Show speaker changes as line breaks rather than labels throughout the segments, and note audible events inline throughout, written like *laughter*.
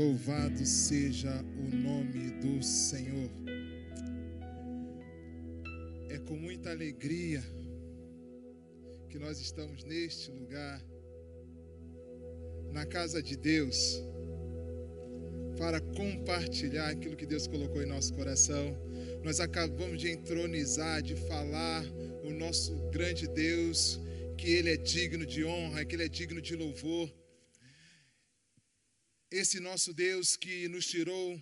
Louvado seja o nome do Senhor. É com muita alegria que nós estamos neste lugar, na casa de Deus, para compartilhar aquilo que Deus colocou em nosso coração. Nós acabamos de entronizar, de falar o nosso grande Deus, que Ele é digno de honra, que Ele é digno de louvor esse nosso Deus que nos tirou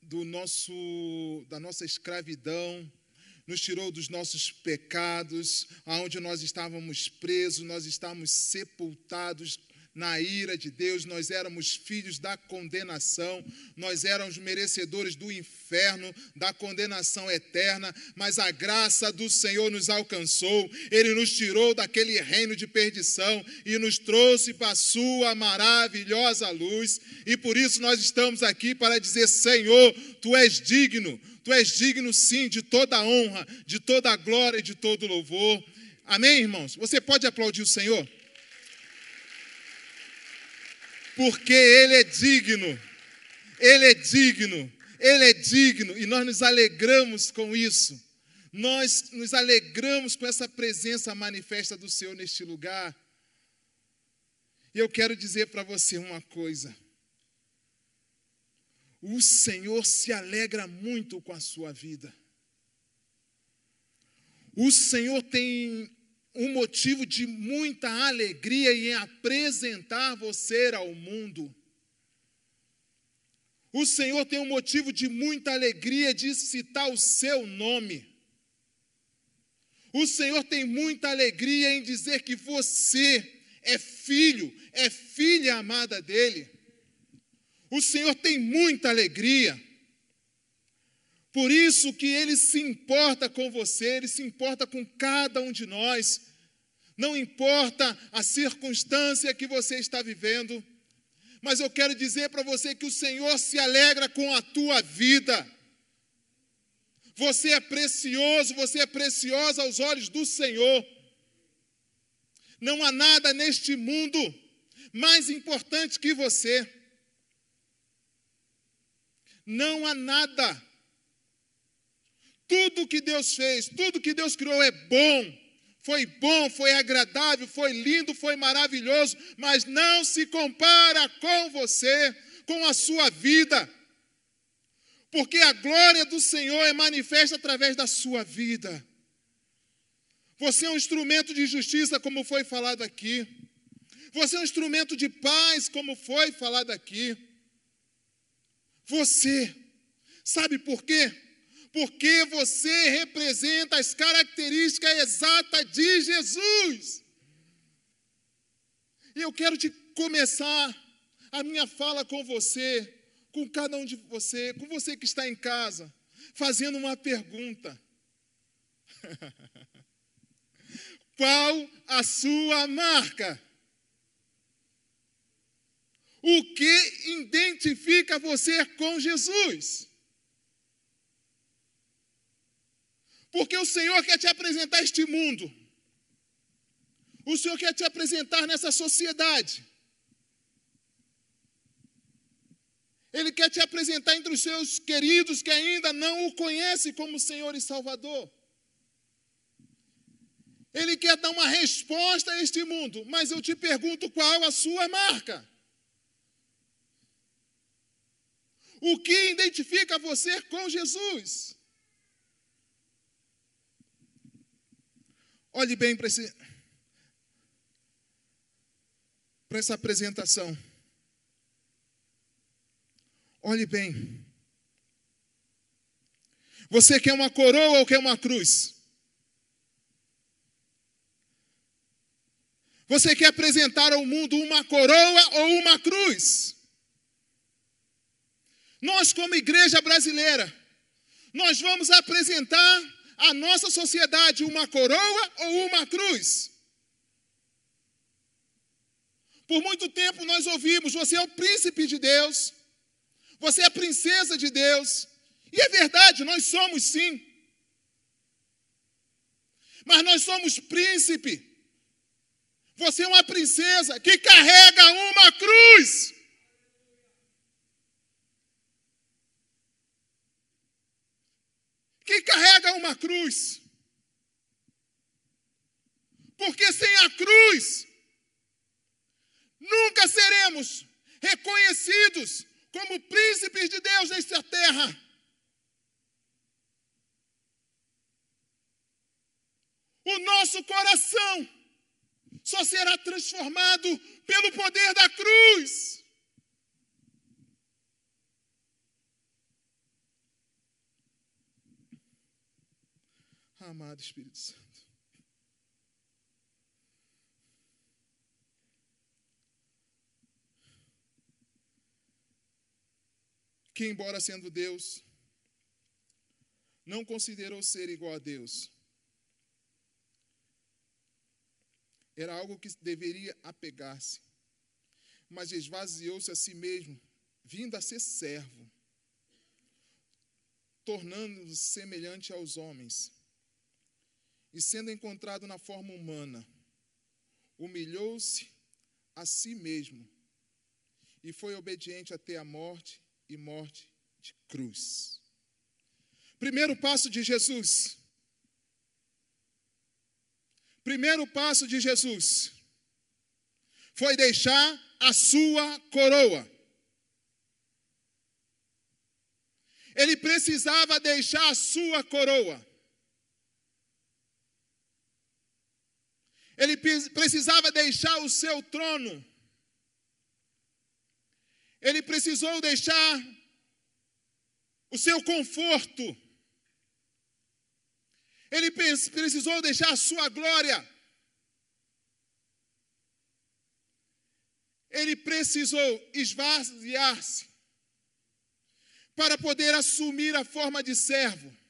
do nosso da nossa escravidão, nos tirou dos nossos pecados, aonde nós estávamos presos, nós estávamos sepultados na ira de Deus, nós éramos filhos da condenação, nós éramos merecedores do inferno, da condenação eterna, mas a graça do Senhor nos alcançou, Ele nos tirou daquele reino de perdição e nos trouxe para a Sua maravilhosa luz, e por isso nós estamos aqui para dizer: Senhor, Tu és digno, Tu és digno sim de toda a honra, de toda a glória e de todo o louvor. Amém, irmãos? Você pode aplaudir o Senhor? Porque Ele é digno, Ele é digno, Ele é digno, e nós nos alegramos com isso. Nós nos alegramos com essa presença manifesta do Senhor neste lugar. E eu quero dizer para você uma coisa. O Senhor se alegra muito com a sua vida. O Senhor tem um motivo de muita alegria em apresentar você ao mundo. O Senhor tem um motivo de muita alegria de citar o seu nome. O Senhor tem muita alegria em dizer que você é filho, é filha amada dele. O Senhor tem muita alegria. Por isso que ele se importa com você, ele se importa com cada um de nós. Não importa a circunstância que você está vivendo, mas eu quero dizer para você que o Senhor se alegra com a tua vida. Você é precioso, você é preciosa aos olhos do Senhor. Não há nada neste mundo mais importante que você. Não há nada tudo que Deus fez, tudo que Deus criou é bom, foi bom, foi agradável, foi lindo, foi maravilhoso, mas não se compara com você, com a sua vida. Porque a glória do Senhor é manifesta através da sua vida. Você é um instrumento de justiça, como foi falado aqui. Você é um instrumento de paz, como foi falado aqui. Você, sabe por quê? Porque você representa as características exatas de Jesus. E eu quero te começar a minha fala com você, com cada um de você, com você que está em casa, fazendo uma pergunta. *laughs* Qual a sua marca? O que identifica você com Jesus? Porque o Senhor quer te apresentar este mundo. O Senhor quer te apresentar nessa sociedade. Ele quer te apresentar entre os seus queridos que ainda não o conhecem como Senhor e Salvador. Ele quer dar uma resposta a este mundo, mas eu te pergunto qual a sua marca? O que identifica você com Jesus? Olhe bem para esse para essa apresentação. Olhe bem. Você quer uma coroa ou quer uma cruz? Você quer apresentar ao mundo uma coroa ou uma cruz? Nós, como igreja brasileira, nós vamos apresentar a nossa sociedade uma coroa ou uma cruz? Por muito tempo nós ouvimos: você é o príncipe de Deus, você é a princesa de Deus. E é verdade, nós somos sim. Mas nós somos príncipe. Você é uma princesa que carrega uma cruz. Uma cruz. Porque sem a cruz, nunca seremos reconhecidos como príncipes de Deus nesta terra. O nosso coração só será transformado pelo poder da cruz. Amado Espírito Santo. Que, embora sendo Deus, não considerou ser igual a Deus. Era algo que deveria apegar-se, mas esvaziou-se a si mesmo, vindo a ser servo, tornando-se semelhante aos homens e sendo encontrado na forma humana, humilhou-se a si mesmo e foi obediente até a morte e morte de cruz. Primeiro passo de Jesus. Primeiro passo de Jesus foi deixar a sua coroa. Ele precisava deixar a sua coroa. Ele precisava deixar o seu trono. Ele precisou deixar o seu conforto. Ele precisou deixar a sua glória. Ele precisou esvaziar-se para poder assumir a forma de servo.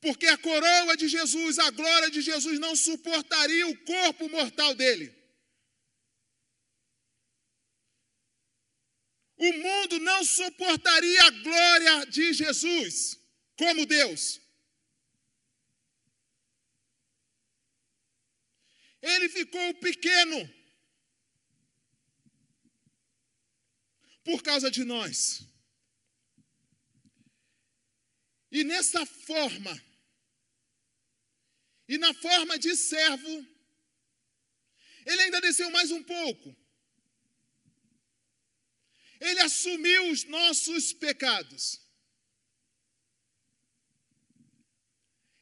Porque a coroa de Jesus, a glória de Jesus não suportaria o corpo mortal dele. O mundo não suportaria a glória de Jesus como Deus. Ele ficou pequeno por causa de nós. E nessa forma, e na forma de servo, ele ainda desceu mais um pouco. Ele assumiu os nossos pecados.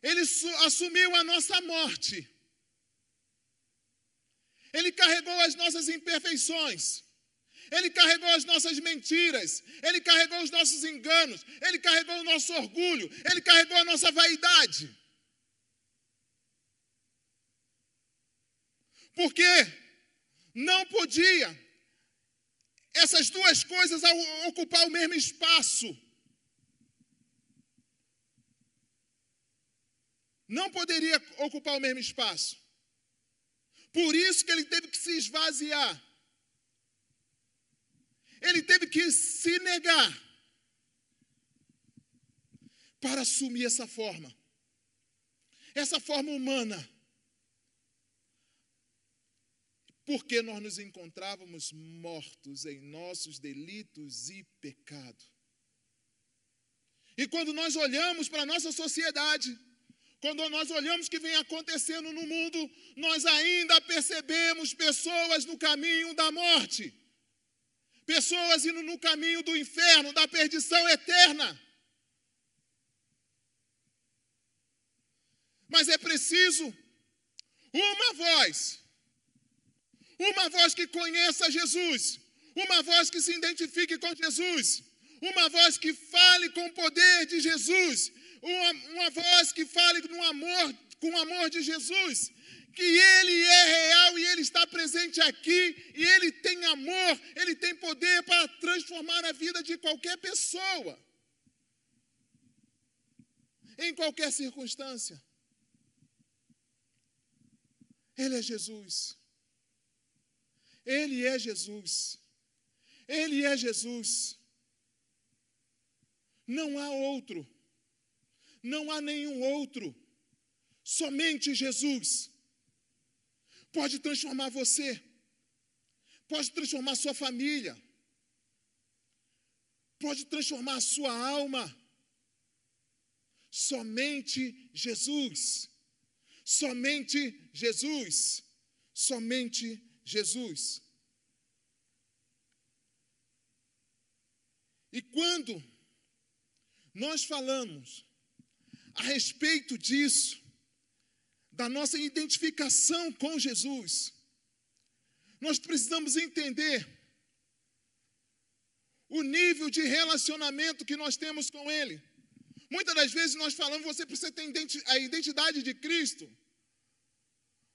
Ele assumiu a nossa morte. Ele carregou as nossas imperfeições. Ele carregou as nossas mentiras, ele carregou os nossos enganos, ele carregou o nosso orgulho, ele carregou a nossa vaidade. Porque não podia essas duas coisas ocupar o mesmo espaço. Não poderia ocupar o mesmo espaço. Por isso que ele teve que se esvaziar. Ele teve que se negar para assumir essa forma. Essa forma humana porque nós nos encontrávamos mortos em nossos delitos e pecado. E quando nós olhamos para a nossa sociedade, quando nós olhamos o que vem acontecendo no mundo, nós ainda percebemos pessoas no caminho da morte, pessoas indo no caminho do inferno, da perdição eterna. Mas é preciso uma voz uma voz que conheça Jesus, uma voz que se identifique com Jesus, uma voz que fale com o poder de Jesus, uma, uma voz que fale no amor, com o amor de Jesus, que Ele é real e Ele está presente aqui, e Ele tem amor, Ele tem poder para transformar a vida de qualquer pessoa, em qualquer circunstância. Ele é Jesus. Ele é Jesus. Ele é Jesus. Não há outro. Não há nenhum outro. Somente Jesus pode transformar você, pode transformar sua família, pode transformar sua alma, Somente Jesus. Somente Jesus. Somente Jesus. E quando nós falamos a respeito disso, da nossa identificação com Jesus, nós precisamos entender o nível de relacionamento que nós temos com Ele. Muitas das vezes nós falamos, você precisa ter a identidade de Cristo.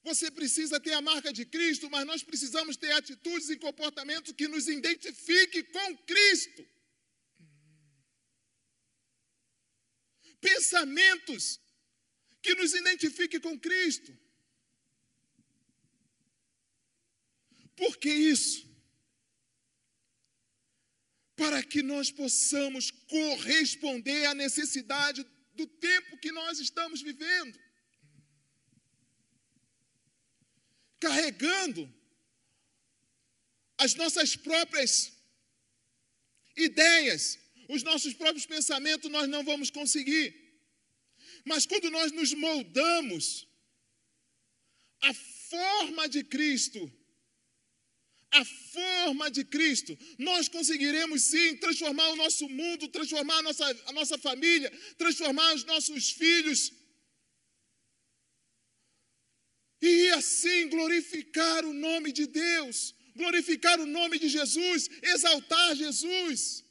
Você precisa ter a marca de Cristo, mas nós precisamos ter atitudes e comportamentos que nos identifiquem com Cristo. Pensamentos que nos identifiquem com Cristo. Por que isso? Para que nós possamos corresponder à necessidade do tempo que nós estamos vivendo. Carregando as nossas próprias ideias, os nossos próprios pensamentos, nós não vamos conseguir. Mas quando nós nos moldamos a forma de Cristo, a forma de Cristo, nós conseguiremos sim transformar o nosso mundo, transformar a nossa, a nossa família, transformar os nossos filhos. E assim glorificar o nome de Deus, glorificar o nome de Jesus, exaltar Jesus.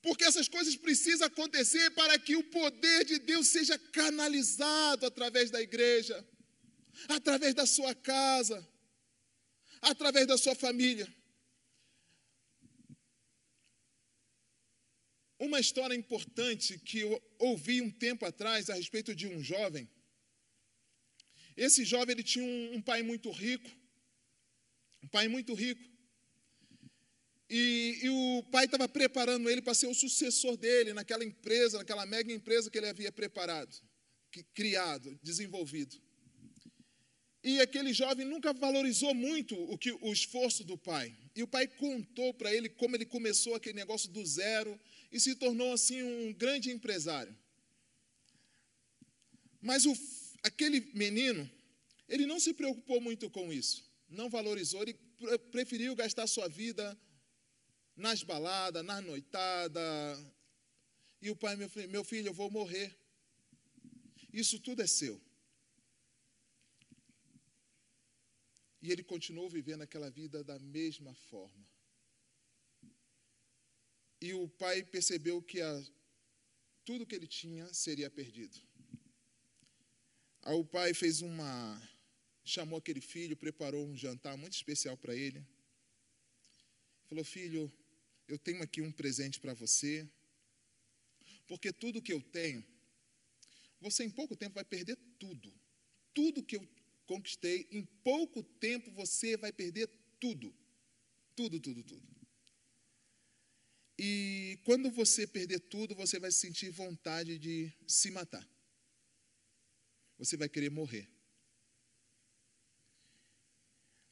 Porque essas coisas precisam acontecer para que o poder de Deus seja canalizado através da igreja, através da sua casa através da sua família. Uma história importante que eu ouvi um tempo atrás a respeito de um jovem. Esse jovem ele tinha um, um pai muito rico, um pai muito rico. E, e o pai estava preparando ele para ser o sucessor dele naquela empresa, naquela mega empresa que ele havia preparado, que, criado, desenvolvido. E aquele jovem nunca valorizou muito o, que, o esforço do pai. E o pai contou para ele como ele começou aquele negócio do zero e se tornou assim um grande empresário. Mas o, aquele menino, ele não se preocupou muito com isso, não valorizou, ele preferiu gastar sua vida nas baladas, nas noitadas. E o pai, meu filho, meu filho, eu vou morrer. Isso tudo é seu. E ele continuou vivendo aquela vida da mesma forma. E o pai percebeu que a, tudo que ele tinha seria perdido. Aí o pai fez uma. chamou aquele filho, preparou um jantar muito especial para ele. Falou: Filho, eu tenho aqui um presente para você, porque tudo que eu tenho, você em pouco tempo vai perder tudo. Tudo que eu conquistei, em pouco tempo você vai perder tudo. Tudo, tudo, tudo. E quando você perder tudo, você vai sentir vontade de se matar. Você vai querer morrer.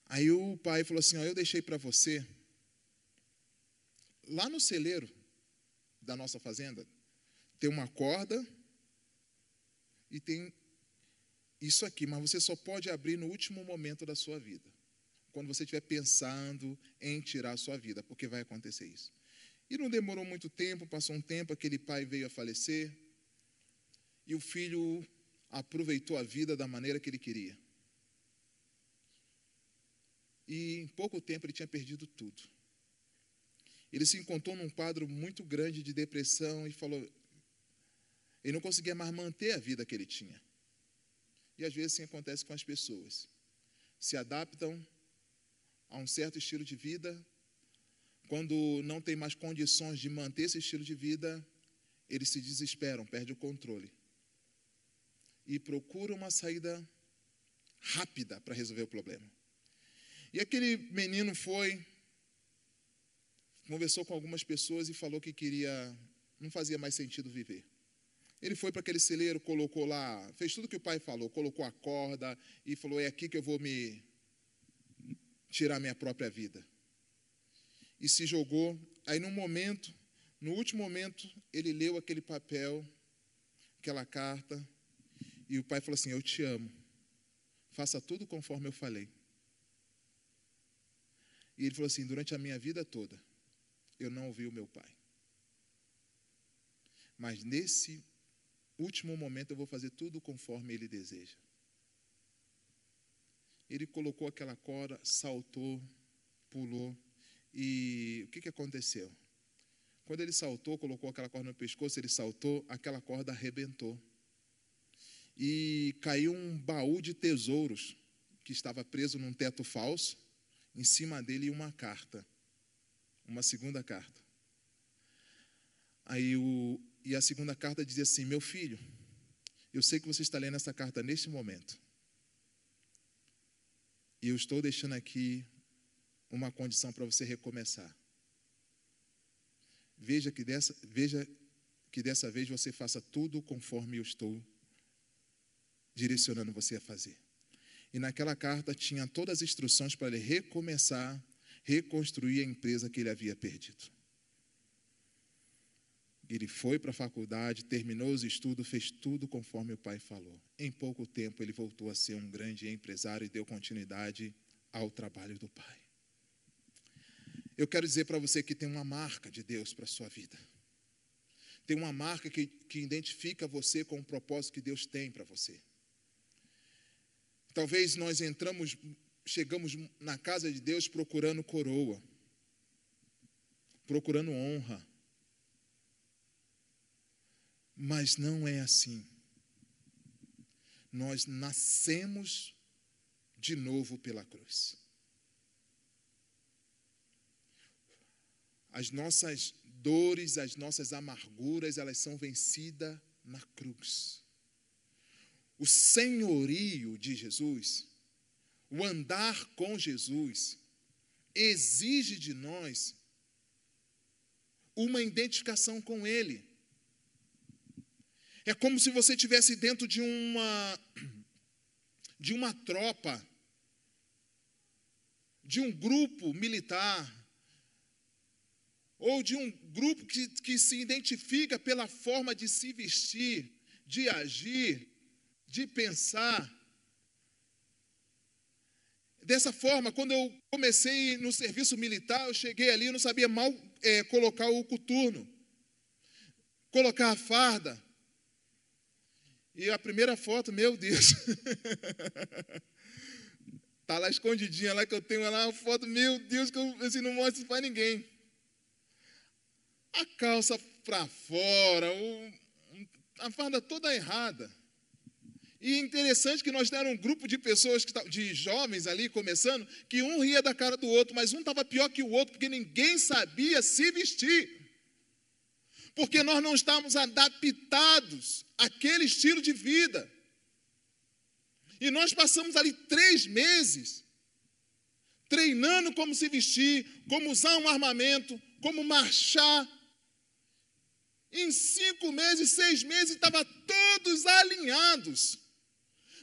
Aí o pai falou assim: ó, Eu deixei para você, lá no celeiro da nossa fazenda, tem uma corda e tem isso aqui, mas você só pode abrir no último momento da sua vida. Quando você estiver pensando em tirar a sua vida, porque vai acontecer isso. E não demorou muito tempo, passou um tempo, aquele pai veio a falecer, e o filho aproveitou a vida da maneira que ele queria. E em pouco tempo ele tinha perdido tudo. Ele se encontrou num quadro muito grande de depressão e falou: ele não conseguia mais manter a vida que ele tinha. E às vezes assim acontece com as pessoas. Se adaptam a um certo estilo de vida, quando não tem mais condições de manter esse estilo de vida, eles se desesperam, perdem o controle. E procuram uma saída rápida para resolver o problema. E aquele menino foi, conversou com algumas pessoas e falou que queria, não fazia mais sentido viver. Ele foi para aquele celeiro, colocou lá, fez tudo que o pai falou, colocou a corda e falou: É aqui que eu vou me tirar minha própria vida. E se jogou. Aí, num momento, No último momento, ele leu aquele papel, aquela carta, e o pai falou assim: Eu te amo, faça tudo conforme eu falei. E ele falou assim: Durante a minha vida toda, eu não ouvi o meu pai. Mas nesse último momento, eu vou fazer tudo conforme ele deseja. Ele colocou aquela corda, saltou, pulou, e o que, que aconteceu? Quando ele saltou, colocou aquela corda no pescoço, ele saltou, aquela corda arrebentou. E caiu um baú de tesouros que estava preso num teto falso, em cima dele uma carta, uma segunda carta. Aí o, e a segunda carta dizia assim: Meu filho, eu sei que você está lendo essa carta neste momento. E eu estou deixando aqui uma condição para você recomeçar. Veja que dessa, veja que dessa vez você faça tudo conforme eu estou direcionando você a fazer. E naquela carta tinha todas as instruções para ele recomeçar, reconstruir a empresa que ele havia perdido. Ele foi para a faculdade, terminou os estudos, fez tudo conforme o pai falou. Em pouco tempo, ele voltou a ser um grande empresário e deu continuidade ao trabalho do pai. Eu quero dizer para você que tem uma marca de Deus para a sua vida. Tem uma marca que, que identifica você com o propósito que Deus tem para você. Talvez nós entramos, chegamos na casa de Deus procurando coroa, procurando honra. Mas não é assim. Nós nascemos de novo pela cruz. As nossas dores, as nossas amarguras, elas são vencidas na cruz. O senhorio de Jesus, o andar com Jesus, exige de nós uma identificação com Ele. É como se você estivesse dentro de uma de uma tropa, de um grupo militar, ou de um grupo que, que se identifica pela forma de se vestir, de agir, de pensar. Dessa forma, quando eu comecei no serviço militar, eu cheguei ali e não sabia mal é, colocar o coturno, colocar a farda. E a primeira foto, meu Deus, *laughs* tá lá escondidinha lá que eu tenho lá uma foto, meu Deus, que eu assim, não mostro para ninguém a calça para fora, o, a farda toda errada. E interessante que nós deram um grupo de pessoas, de jovens ali começando, que um ria da cara do outro, mas um estava pior que o outro, porque ninguém sabia se vestir. Porque nós não estávamos adaptados àquele estilo de vida. E nós passamos ali três meses treinando como se vestir, como usar um armamento, como marchar, em cinco meses, seis meses, estavam todos alinhados.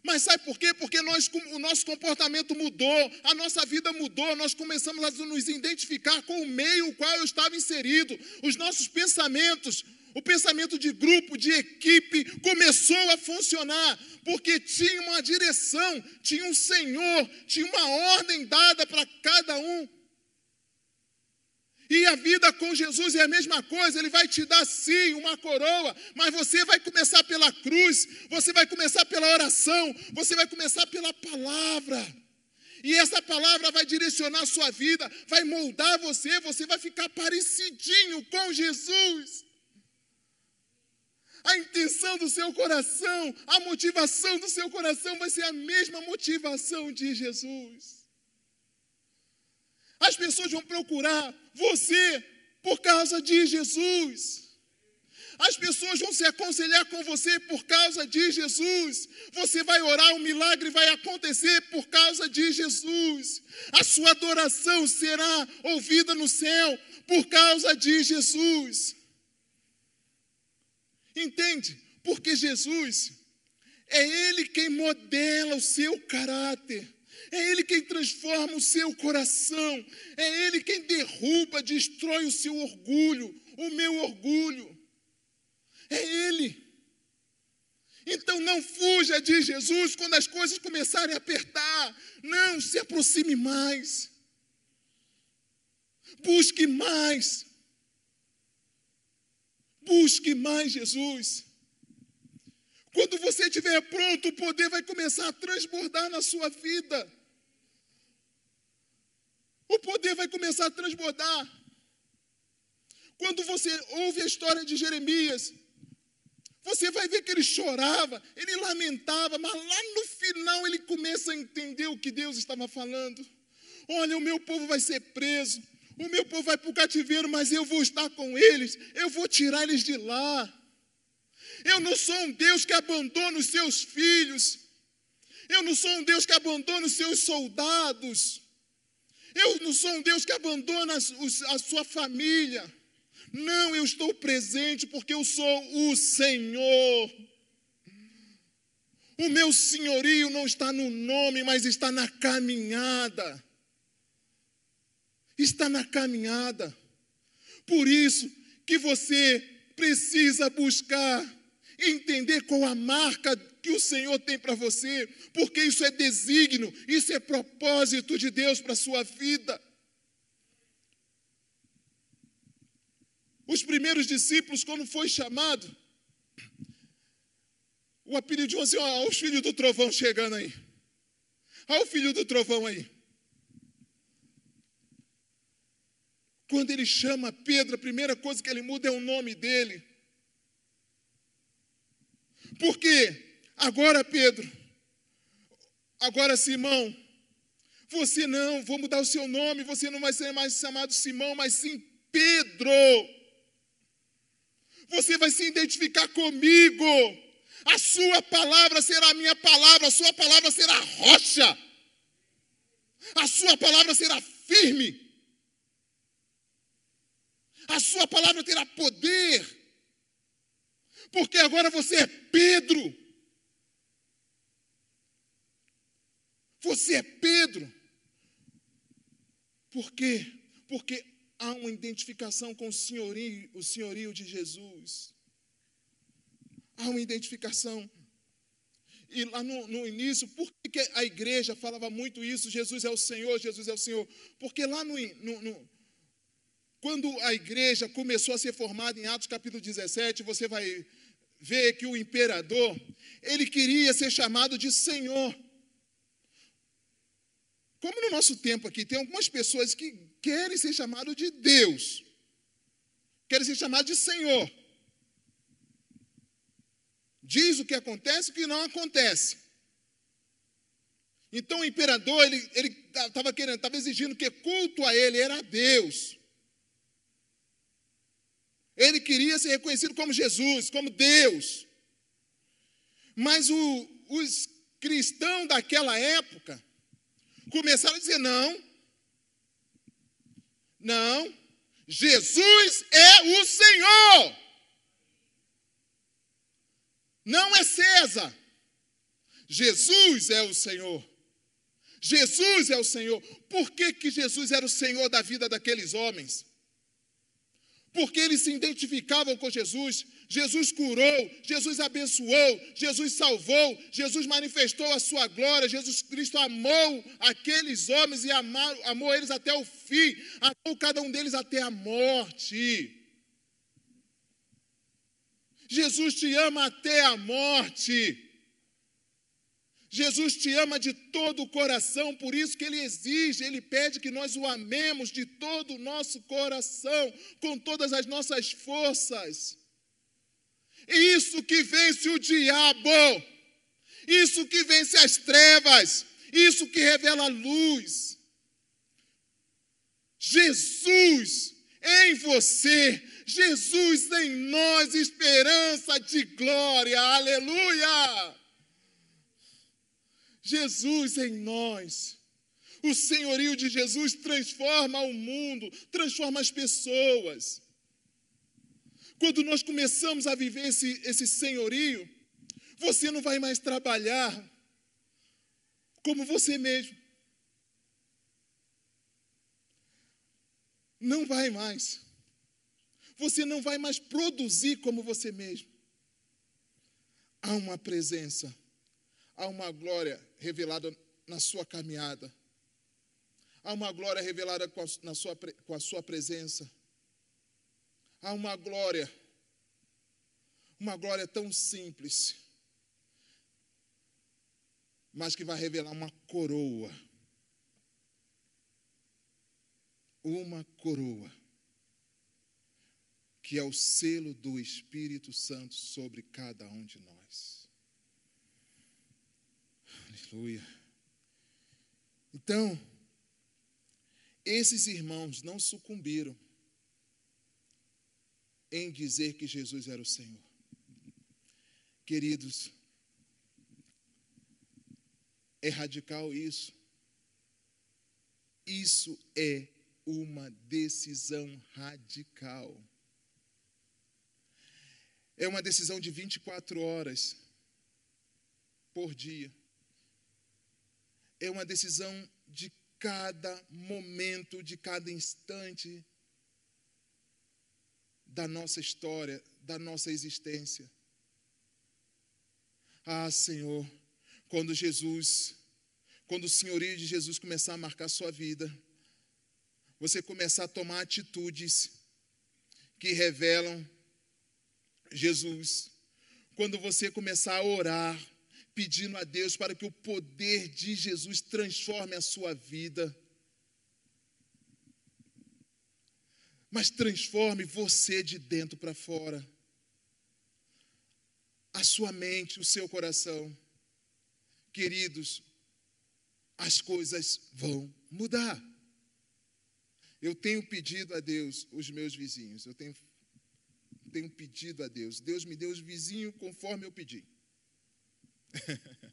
Mas sabe por quê? Porque nós, o nosso comportamento mudou, a nossa vida mudou, nós começamos a nos identificar com o meio no qual eu estava inserido, os nossos pensamentos, o pensamento de grupo, de equipe, começou a funcionar, porque tinha uma direção, tinha um Senhor, tinha uma ordem dada para cada um. E a vida com Jesus é a mesma coisa, Ele vai te dar sim uma coroa, mas você vai começar pela cruz, você vai começar pela oração, você vai começar pela palavra. E essa palavra vai direcionar a sua vida, vai moldar você, você vai ficar parecidinho com Jesus. A intenção do seu coração, a motivação do seu coração vai ser a mesma motivação de Jesus. As pessoas vão procurar você por causa de Jesus. As pessoas vão se aconselhar com você por causa de Jesus. Você vai orar, um milagre vai acontecer por causa de Jesus. A sua adoração será ouvida no céu por causa de Jesus. Entende? Porque Jesus é Ele quem modela o seu caráter. É Ele quem transforma o seu coração. É Ele quem derruba, destrói o seu orgulho, o meu orgulho. É Ele. Então não fuja de Jesus quando as coisas começarem a apertar. Não, se aproxime mais. Busque mais. Busque mais Jesus. Quando você estiver pronto, o poder vai começar a transbordar na sua vida. O poder vai começar a transbordar. Quando você ouve a história de Jeremias, você vai ver que ele chorava, ele lamentava, mas lá no final ele começa a entender o que Deus estava falando. Olha, o meu povo vai ser preso, o meu povo vai para o cativeiro, mas eu vou estar com eles, eu vou tirar eles de lá. Eu não sou um Deus que abandona os seus filhos, eu não sou um Deus que abandona os seus soldados, eu não sou um Deus que abandona a sua família. Não, eu estou presente porque eu sou o Senhor. O meu senhorio não está no nome, mas está na caminhada. Está na caminhada. Por isso que você precisa buscar entender qual a marca que o Senhor tem para você, porque isso é desígnio, isso é propósito de Deus para a sua vida. Os primeiros discípulos, quando foi chamado, o apelido de assim: olha os filhos do trovão chegando aí. Olha o filho do trovão aí. Quando ele chama Pedro, a primeira coisa que ele muda é o nome dele. Porque agora, Pedro, agora Simão, você não, vou mudar o seu nome, você não vai ser mais chamado Simão, mas sim Pedro você vai se identificar comigo. A sua palavra será a minha palavra, a sua palavra será rocha. A sua palavra será firme. A sua palavra terá poder. Porque agora você é Pedro. Você é Pedro. Por quê? Porque há uma identificação com o senhorio, o senhorio de Jesus. Há uma identificação. E lá no, no, início, por que a igreja falava muito isso? Jesus é o Senhor, Jesus é o Senhor. Porque lá no, no, quando a igreja começou a ser formada em Atos capítulo 17, você vai ver que o imperador, ele queria ser chamado de Senhor. Como no nosso tempo aqui, tem algumas pessoas que querem ser chamados de Deus, querem ser chamados de Senhor. Diz o que acontece e o que não acontece. Então o imperador, ele estava querendo, estava exigindo que culto a ele era Deus. Ele queria ser reconhecido como Jesus, como Deus. Mas o, os cristãos daquela época começaram a dizer: não, não, Jesus é o Senhor. Não é César. Jesus é o Senhor. Jesus é o Senhor. Por que, que Jesus era o Senhor da vida daqueles homens? Porque eles se identificavam com Jesus. Jesus curou, Jesus abençoou, Jesus salvou, Jesus manifestou a sua glória, Jesus Cristo amou aqueles homens e amou, amou eles até o fim, amou cada um deles até a morte. Jesus te ama até a morte. Jesus te ama de todo o coração, por isso que ele exige, ele pede que nós o amemos de todo o nosso coração, com todas as nossas forças. Isso que vence o diabo, isso que vence as trevas, isso que revela a luz. Jesus em você, Jesus em nós, esperança de glória, aleluia. Jesus em nós. O senhorio de Jesus transforma o mundo, transforma as pessoas. Quando nós começamos a viver esse, esse senhorio, você não vai mais trabalhar como você mesmo. Não vai mais. Você não vai mais produzir como você mesmo. Há uma presença há uma glória revelada na sua caminhada. Há uma glória revelada com a, na sua, com a sua presença. Há uma glória, uma glória tão simples, mas que vai revelar uma coroa. Uma coroa, que é o selo do Espírito Santo sobre cada um de nós. Aleluia. Então, esses irmãos não sucumbiram em dizer que Jesus era o Senhor. Queridos, é radical isso. Isso é uma decisão radical. É uma decisão de 24 horas por dia. É uma decisão de cada momento, de cada instante da nossa história, da nossa existência. Ah, Senhor, quando Jesus, quando o senhorio de Jesus começar a marcar sua vida, você começar a tomar atitudes que revelam Jesus. Quando você começar a orar, pedindo a Deus para que o poder de Jesus transforme a sua vida. Mas transforme você de dentro para fora. A sua mente, o seu coração. Queridos, as coisas vão mudar. Eu tenho pedido a Deus os meus vizinhos. Eu tenho, tenho pedido a Deus. Deus me deu os vizinhos conforme eu pedi. *laughs*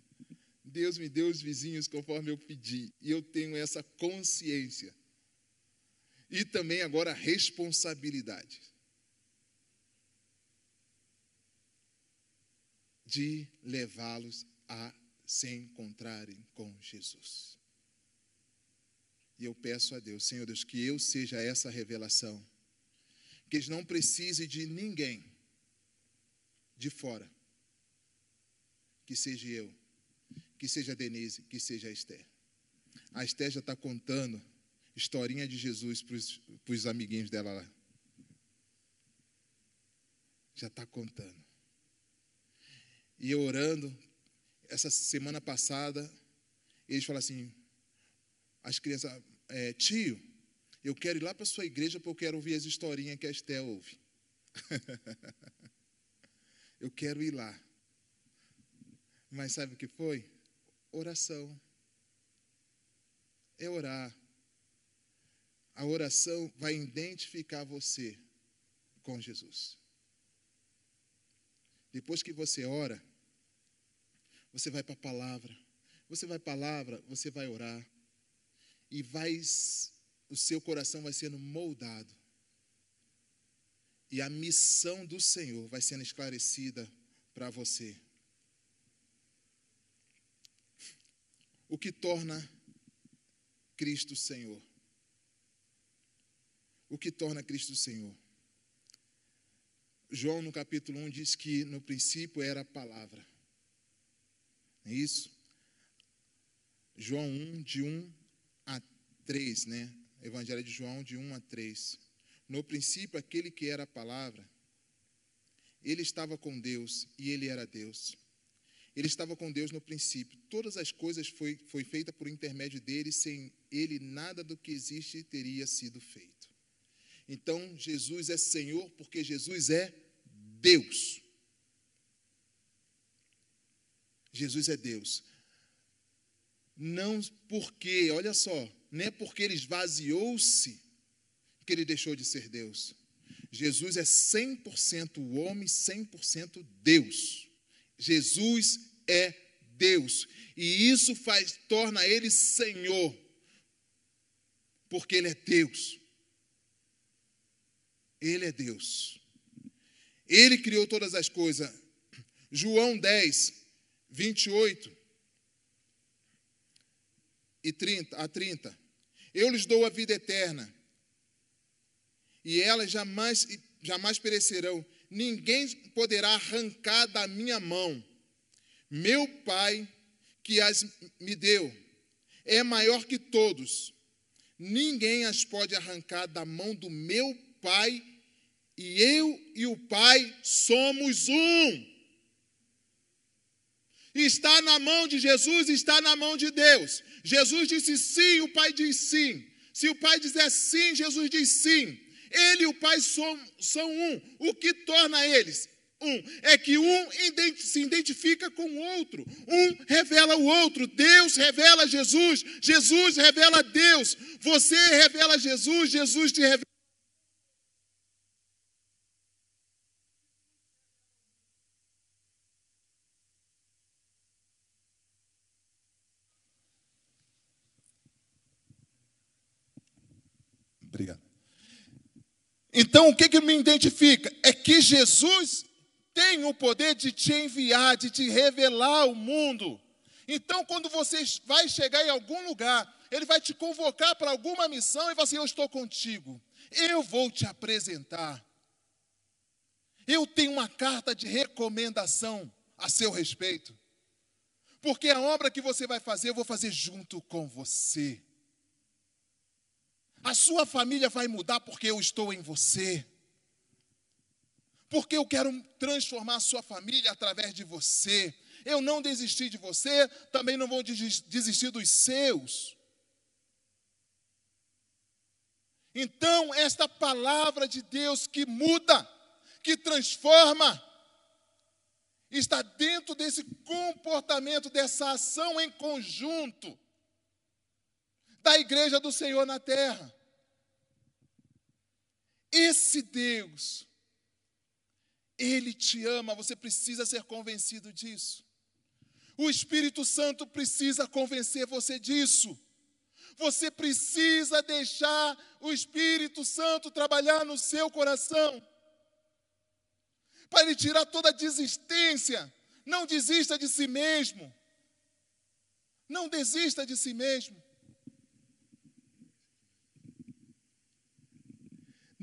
Deus me deu os vizinhos conforme eu pedi, e eu tenho essa consciência. E também agora responsabilidade de levá-los a se encontrarem com Jesus. E eu peço a Deus, Senhor Deus, que eu seja essa revelação, que eles não precisem de ninguém de fora que seja eu, que seja a Denise, que seja a Esther. A Esther já está contando historinha de Jesus para os amiguinhos dela lá. Já está contando. E eu orando, essa semana passada, eles falaram assim: as crianças, é, tio, eu quero ir lá para a sua igreja porque eu quero ouvir as historinhas que a Esther ouve. *laughs* eu quero ir lá. Mas sabe o que foi? Oração. É orar. A oração vai identificar você com Jesus. Depois que você ora, você vai para a palavra. Você vai para a palavra, você vai orar. E vai, o seu coração vai sendo moldado. E a missão do Senhor vai sendo esclarecida para você. O que torna Cristo Senhor. O que torna Cristo Senhor. João, no capítulo 1, diz que no princípio era a palavra. É isso? João 1, de 1 a 3, né? Evangelho de João, de 1 a 3. No princípio, aquele que era a palavra, ele estava com Deus e ele era Deus. Ele estava com Deus no princípio. Todas as coisas foi, foi feita por intermédio dele, sem ele nada do que existe teria sido feito. Então, Jesus é Senhor porque Jesus é Deus. Jesus é Deus. Não porque, olha só, não é porque ele esvaziou-se que ele deixou de ser Deus. Jesus é 100% homem, 100% Deus. Jesus é Deus. E isso faz torna ele Senhor. Porque ele é Deus. Ele é Deus. Ele criou todas as coisas. João 10, 28 e 30 a 30. Eu lhes dou a vida eterna, e elas jamais, jamais perecerão. Ninguém poderá arrancar da minha mão. Meu Pai, que as me deu, é maior que todos. Ninguém as pode arrancar da mão do meu Pai, e eu e o Pai somos um. Está na mão de Jesus, está na mão de Deus. Jesus disse sim, o Pai diz sim. Se o Pai disser sim, Jesus diz sim. Ele e o Pai são, são um. O que torna eles um é que um se identifica com o outro. Um revela o outro. Deus revela Jesus. Jesus revela Deus. Você revela Jesus. Jesus te revela. Então, o que, que me identifica? É que Jesus tem o poder de te enviar, de te revelar ao mundo. Então, quando você vai chegar em algum lugar, ele vai te convocar para alguma missão e vai assim: Eu estou contigo, eu vou te apresentar. Eu tenho uma carta de recomendação a seu respeito. Porque a obra que você vai fazer, eu vou fazer junto com você. A sua família vai mudar porque eu estou em você. Porque eu quero transformar a sua família através de você. Eu não desisti de você, também não vou desistir dos seus. Então, esta palavra de Deus que muda, que transforma, está dentro desse comportamento, dessa ação em conjunto da igreja do Senhor na terra. Esse Deus, Ele te ama, você precisa ser convencido disso. O Espírito Santo precisa convencer você disso. Você precisa deixar o Espírito Santo trabalhar no seu coração, para ele tirar toda a desistência. Não desista de si mesmo. Não desista de si mesmo.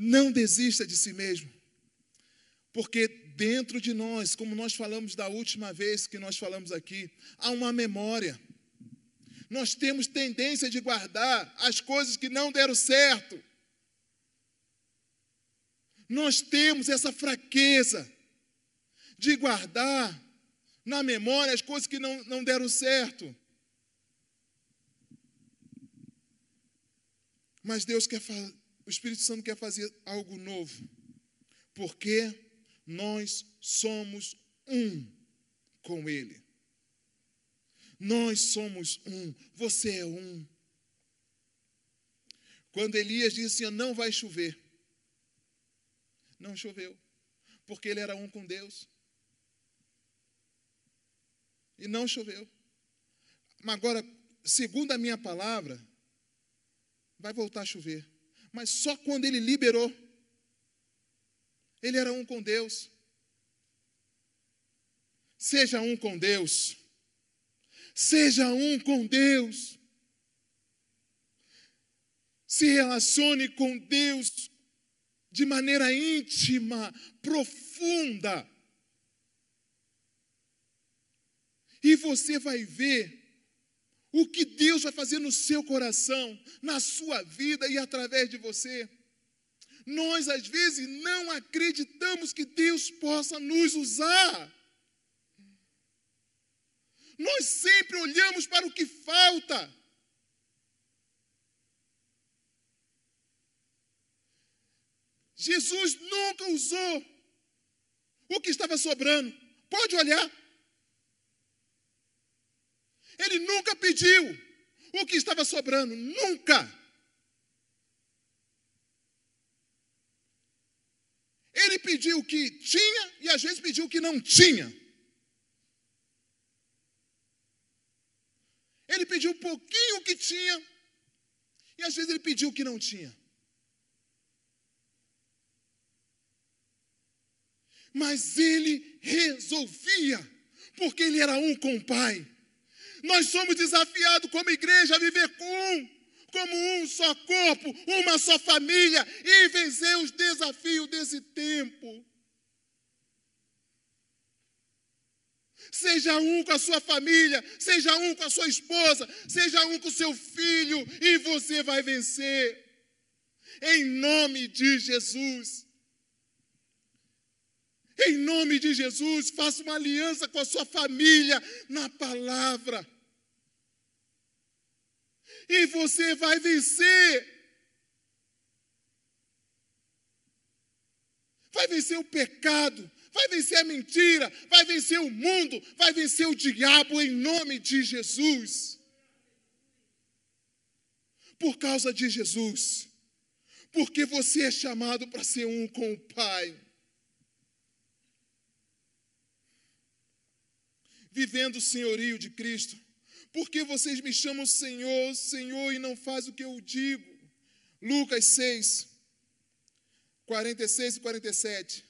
Não desista de si mesmo. Porque dentro de nós, como nós falamos da última vez que nós falamos aqui, há uma memória. Nós temos tendência de guardar as coisas que não deram certo. Nós temos essa fraqueza de guardar na memória as coisas que não, não deram certo. Mas Deus quer o Espírito Santo quer fazer algo novo, porque nós somos um com Ele. Nós somos um, você é um. Quando Elias disse assim: Não vai chover, não choveu, porque ele era um com Deus. E não choveu. Mas agora, segundo a minha palavra, vai voltar a chover mas só quando ele liberou. Ele era um com Deus. Seja um com Deus. Seja um com Deus. Se relacione com Deus de maneira íntima, profunda. E você vai ver o que Deus vai fazer no seu coração, na sua vida e através de você. Nós, às vezes, não acreditamos que Deus possa nos usar. Nós sempre olhamos para o que falta. Jesus nunca usou o que estava sobrando. Pode olhar. Ele nunca pediu o que estava sobrando, nunca. Ele pediu o que tinha e às vezes pediu o que não tinha. Ele pediu um pouquinho o que tinha e às vezes ele pediu o que não tinha. Mas ele resolvia, porque ele era um com o Pai. Nós somos desafiados como igreja a viver com um, como um só corpo, uma só família e vencer os desafios desse tempo. Seja um com a sua família, seja um com a sua esposa, seja um com o seu filho, e você vai vencer. Em nome de Jesus. Em nome de Jesus, faça uma aliança com a sua família na palavra. E você vai vencer. Vai vencer o pecado, vai vencer a mentira, vai vencer o mundo, vai vencer o diabo em nome de Jesus. Por causa de Jesus. Porque você é chamado para ser um com o Pai. Vivendo o senhorio de Cristo. Porque vocês me chamam Senhor, Senhor e não faz o que eu digo. Lucas 6, 46 e 47.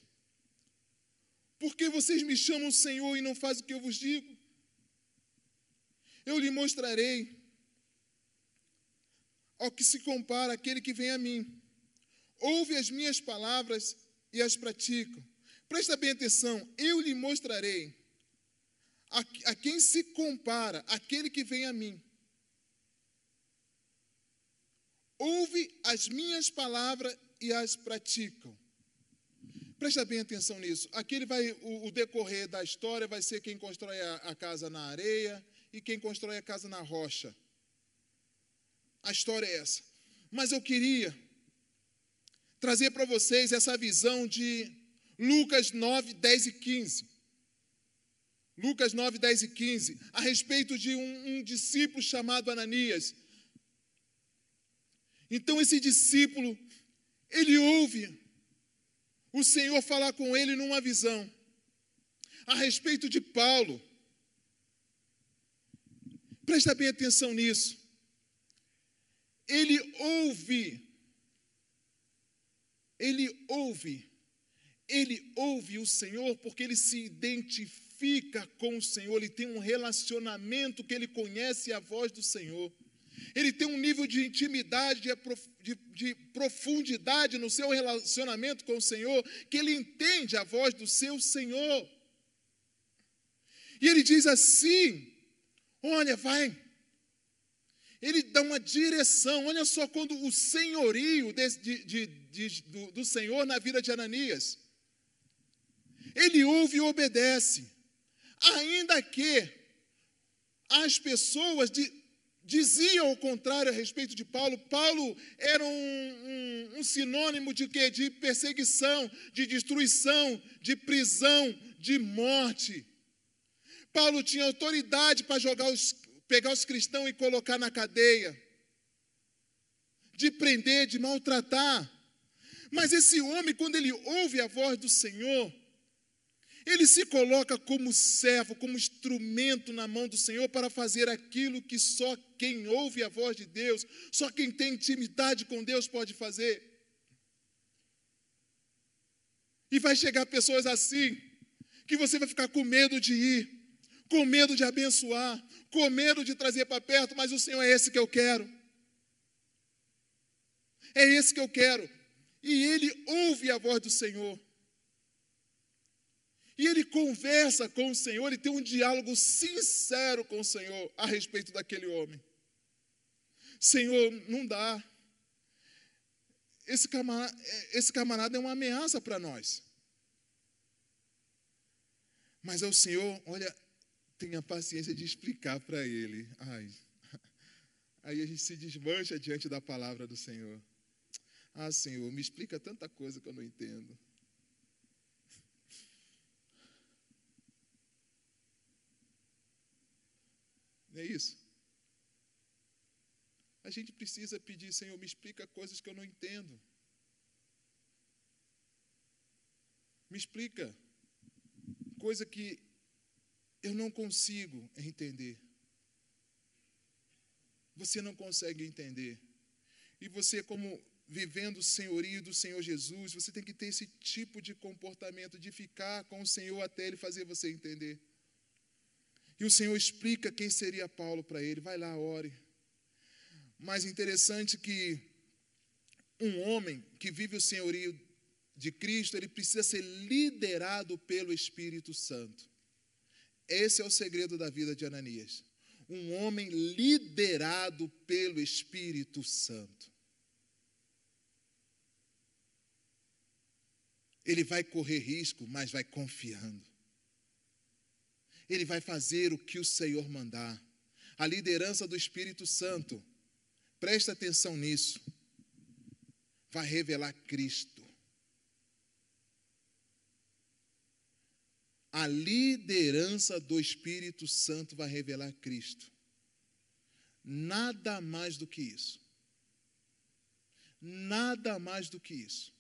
Por que vocês me chamam Senhor e não fazem o que eu vos digo? Eu lhe mostrarei ao que se compara aquele que vem a mim. Ouve as minhas palavras e as pratica. Presta bem atenção, eu lhe mostrarei a, a quem se compara aquele que vem a mim. Ouve as minhas palavras e as praticam. Presta bem atenção nisso. Aqui vai, o, o decorrer da história vai ser quem constrói a, a casa na areia e quem constrói a casa na rocha. A história é essa. Mas eu queria trazer para vocês essa visão de Lucas 9, 10 e 15. Lucas 9, 10 e 15, a respeito de um, um discípulo chamado Ananias. Então, esse discípulo, ele ouve o Senhor falar com ele numa visão a respeito de Paulo. Presta bem atenção nisso. Ele ouve, ele ouve, ele ouve o Senhor porque ele se identifica com o Senhor, ele tem um relacionamento que ele conhece a voz do Senhor. Ele tem um nível de intimidade, de, de, profundidade no seu relacionamento com o Senhor, que ele entende a voz do seu Senhor. E ele diz assim: Olha, vai. Ele dá uma direção. Olha só, quando o senhorio de, de, do, do Senhor na vida de Ananias, ele ouve e obedece, ainda que as pessoas de, diziam o contrário a respeito de Paulo. Paulo era um, um, um, sinônimo de quê? De perseguição, de destruição, de prisão, de morte. Paulo tinha autoridade para jogar os, pegar os cristãos e colocar na cadeia, de prender, de maltratar. Mas esse homem, quando ele ouve a voz do Senhor, ele se coloca como servo, como instrumento na mão do Senhor para fazer aquilo que só quem ouve a voz de Deus, só quem tem intimidade com Deus pode fazer. E vai chegar pessoas assim, que você vai ficar com medo de ir, com medo de abençoar, com medo de trazer para perto, mas o Senhor é esse que eu quero. É esse que eu quero. E ele ouve a voz do Senhor. E ele conversa com o Senhor, ele tem um diálogo sincero com o Senhor a respeito daquele homem. Senhor, não dá. Esse camarada, esse camarada é uma ameaça para nós. Mas é o Senhor, olha, tenha paciência de explicar para ele. Ai, aí a gente se desmancha diante da palavra do Senhor. Ah, Senhor, me explica tanta coisa que eu não entendo. Não é isso? A gente precisa pedir, Senhor, me explica coisas que eu não entendo. Me explica coisa que eu não consigo entender. Você não consegue entender. E você, como vivendo o senhorio do Senhor Jesus, você tem que ter esse tipo de comportamento, de ficar com o Senhor até Ele fazer você entender. E o Senhor explica quem seria Paulo para ele. Vai lá, ore. Mas interessante que um homem que vive o senhorio de Cristo, ele precisa ser liderado pelo Espírito Santo. Esse é o segredo da vida de Ananias. Um homem liderado pelo Espírito Santo. Ele vai correr risco, mas vai confiando. Ele vai fazer o que o Senhor mandar. A liderança do Espírito Santo, presta atenção nisso, vai revelar Cristo. A liderança do Espírito Santo vai revelar Cristo. Nada mais do que isso. Nada mais do que isso.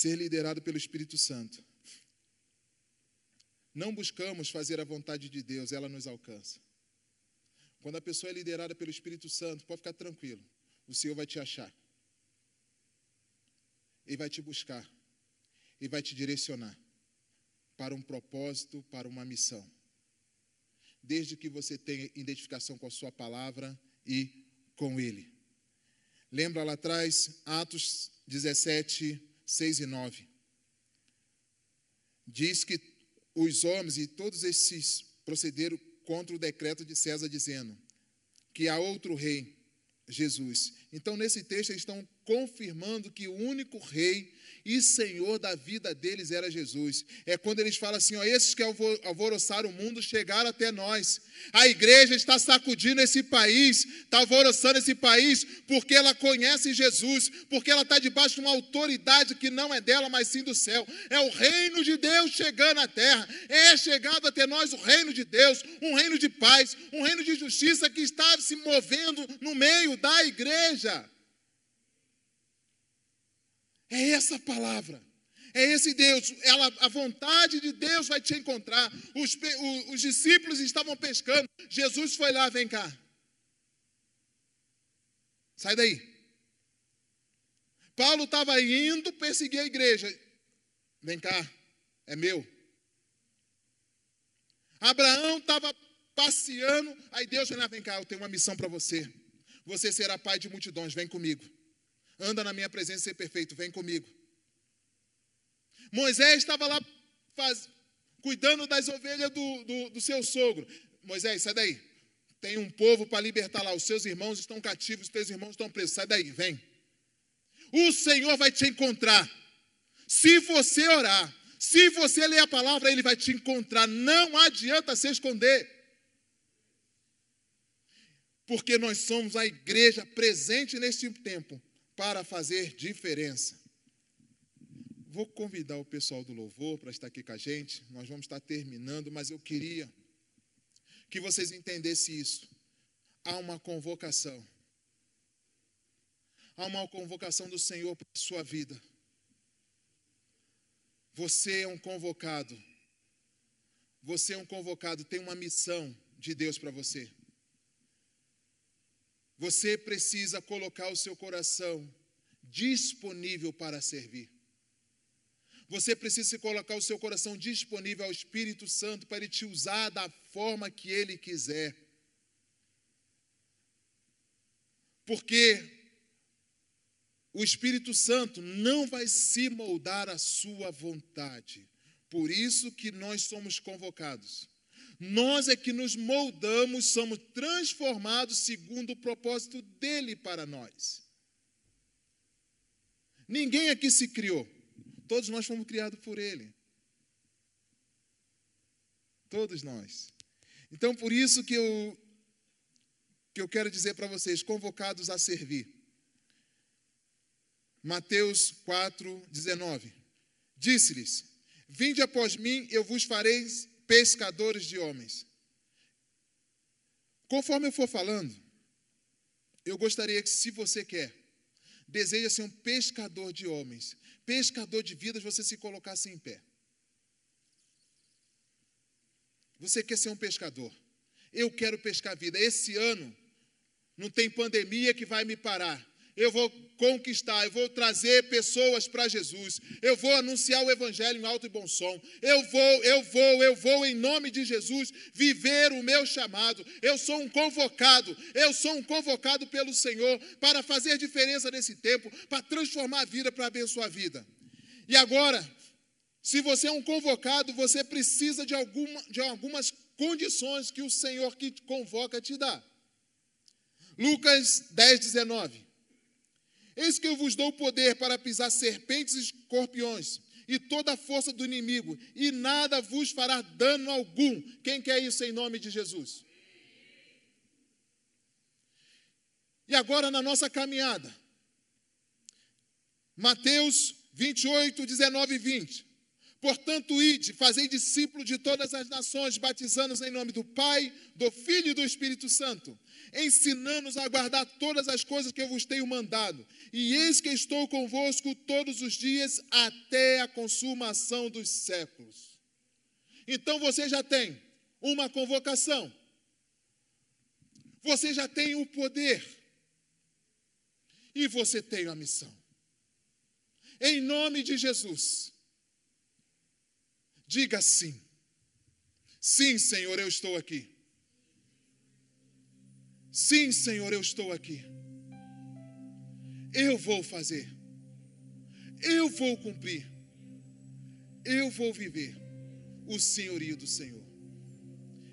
Ser liderado pelo Espírito Santo. Não buscamos fazer a vontade de Deus, ela nos alcança. Quando a pessoa é liderada pelo Espírito Santo, pode ficar tranquilo o Senhor vai te achar. Ele vai te buscar. Ele vai te direcionar para um propósito, para uma missão. Desde que você tenha identificação com a sua palavra e com ele. Lembra lá atrás, Atos 17, 6 e 9. Diz que os homens e todos esses procederam contra o decreto de César, dizendo que há outro rei Jesus. Então, nesse texto, eles estão confirmando que o único rei e senhor da vida deles era Jesus. É quando eles falam assim: ó, esses que alvoroçaram o mundo chegaram até nós. A igreja está sacudindo esse país, está alvoroçando esse país, porque ela conhece Jesus, porque ela está debaixo de uma autoridade que não é dela, mas sim do céu. É o reino de Deus chegando à terra. É chegado até nós o reino de Deus, um reino de paz, um reino de justiça que está se movendo no meio da igreja. É essa palavra. É esse Deus. Ela, a vontade de Deus vai te encontrar. Os, os, os discípulos estavam pescando. Jesus foi lá, vem cá. Sai daí. Paulo estava indo perseguir a igreja. Vem cá, é meu. Abraão estava passeando, aí Deus vem lá, vem cá, eu tenho uma missão para você. Você será pai de multidões, vem comigo anda na minha presença e ser perfeito, vem comigo. Moisés estava lá faz, cuidando das ovelhas do, do, do seu sogro. Moisés, sai daí. Tem um povo para libertar lá. Os seus irmãos estão cativos, os teus irmãos estão presos. Sai daí, vem. O Senhor vai te encontrar. Se você orar, se você ler a palavra, Ele vai te encontrar. Não adianta se esconder. Porque nós somos a igreja presente neste tempo para fazer diferença. Vou convidar o pessoal do louvor para estar aqui com a gente. Nós vamos estar terminando, mas eu queria que vocês entendessem isso. Há uma convocação. Há uma convocação do Senhor para a sua vida. Você é um convocado. Você é um convocado, tem uma missão de Deus para você. Você precisa colocar o seu coração disponível para servir. Você precisa colocar o seu coração disponível ao Espírito Santo para ele te usar da forma que ele quiser. Porque o Espírito Santo não vai se moldar à sua vontade. Por isso que nós somos convocados. Nós é que nos moldamos, somos transformados segundo o propósito dele para nós. Ninguém aqui se criou. Todos nós fomos criados por ele. Todos nós. Então, por isso que eu, que eu quero dizer para vocês, convocados a servir. Mateus 4, 19. Disse-lhes: Vinde após mim, eu vos farei pescadores de homens. Conforme eu for falando, eu gostaria que, se você quer, deseja ser um pescador de homens, pescador de vidas, você se colocasse em pé. Você quer ser um pescador? Eu quero pescar vida. Esse ano não tem pandemia que vai me parar. Eu vou conquistar, eu vou trazer pessoas para Jesus, eu vou anunciar o Evangelho em alto e bom som, eu vou, eu vou, eu vou, em nome de Jesus, viver o meu chamado. Eu sou um convocado, eu sou um convocado pelo Senhor para fazer diferença nesse tempo, para transformar a vida, para abençoar a vida. E agora, se você é um convocado, você precisa de, alguma, de algumas condições que o Senhor que te convoca te dá. Lucas 10, 19. Eis que eu vos dou poder para pisar serpentes e escorpiões e toda a força do inimigo, e nada vos fará dano algum. Quem quer isso em nome de Jesus? E agora na nossa caminhada, Mateus 28, 19 e 20. Portanto, ide, fazei discípulo de todas as nações, batizando-os em nome do Pai, do Filho e do Espírito Santo, ensinando-os a guardar todas as coisas que eu vos tenho mandado. E eis que estou convosco todos os dias até a consumação dos séculos. Então você já tem uma convocação, você já tem o poder, e você tem a missão. Em nome de Jesus. Diga sim. Sim, Senhor, eu estou aqui. Sim, Senhor, eu estou aqui. Eu vou fazer. Eu vou cumprir. Eu vou viver o senhorio do Senhor.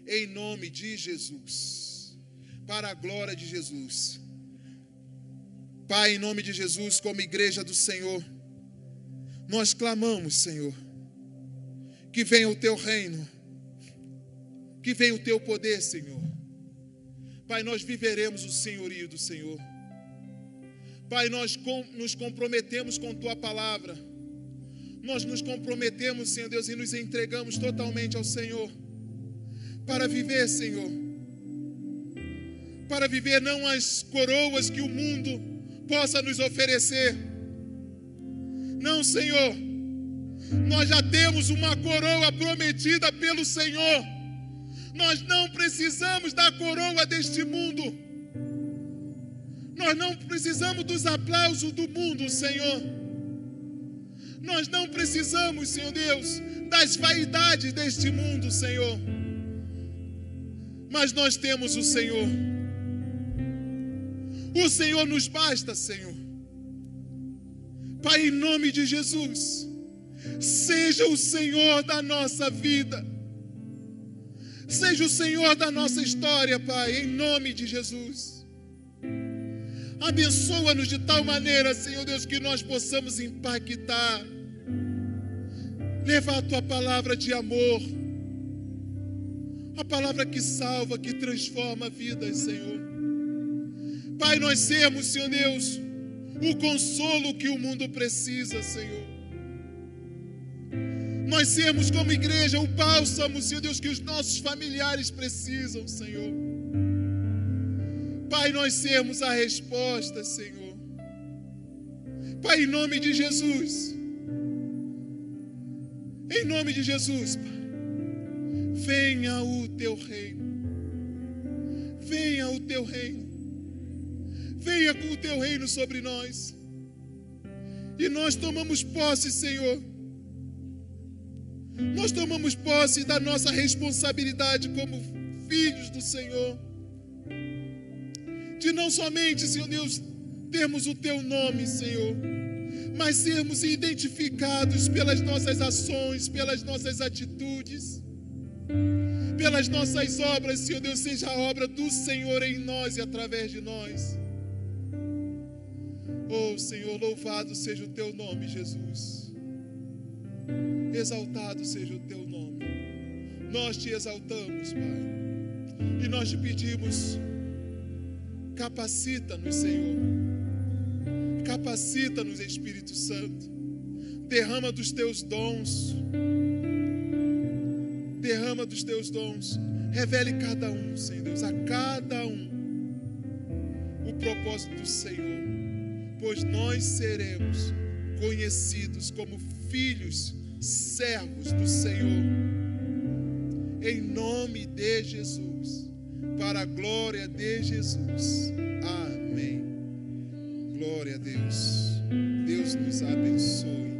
Em nome de Jesus. Para a glória de Jesus. Pai, em nome de Jesus, como igreja do Senhor, nós clamamos, Senhor que venha o teu reino, que venha o teu poder, Senhor. Pai, nós viveremos o senhorio do Senhor. Pai, nós nos comprometemos com tua palavra. Nós nos comprometemos, Senhor Deus, e nos entregamos totalmente ao Senhor. Para viver, Senhor. Para viver não as coroas que o mundo possa nos oferecer. Não, Senhor nós já temos uma coroa prometida pelo Senhor. Nós não precisamos da coroa deste mundo. Nós não precisamos dos aplausos do mundo, Senhor. Nós não precisamos, Senhor Deus, das vaidades deste mundo, Senhor. Mas nós temos o Senhor. O Senhor nos basta, Senhor. Pai, em nome de Jesus seja o Senhor da nossa vida. Seja o Senhor da nossa história, Pai, em nome de Jesus. Abençoa-nos de tal maneira, Senhor Deus, que nós possamos impactar, levar a tua palavra de amor, a palavra que salva, que transforma vidas, Senhor. Pai, nós sermos, Senhor Deus, o consolo que o mundo precisa, Senhor nós sermos como igreja o bálsamo, Senhor Deus, que os nossos familiares precisam, Senhor. Pai, nós sermos a resposta, Senhor. Pai, em nome de Jesus. Em nome de Jesus, Pai. Venha o teu reino. Venha o teu reino. Venha com o teu reino sobre nós. E nós tomamos posse, Senhor nós tomamos posse da nossa responsabilidade como filhos do Senhor, de não somente, Senhor Deus, termos o Teu nome, Senhor, mas sermos identificados pelas nossas ações, pelas nossas atitudes, pelas nossas obras, Senhor Deus, seja a obra do Senhor em nós e através de nós. Oh, Senhor, louvado seja o Teu nome, Jesus. Exaltado seja o teu nome. Nós te exaltamos, Pai. E nós te pedimos, capacita-nos, Senhor. Capacita-nos, Espírito Santo. Derrama dos teus dons. Derrama dos teus dons. Revele cada um, Senhor Deus, a cada um o propósito do Senhor. Pois nós seremos conhecidos como filhos, servos do Senhor. Em nome de Jesus, para a glória de Jesus. Amém. Glória a Deus. Deus nos abençoe.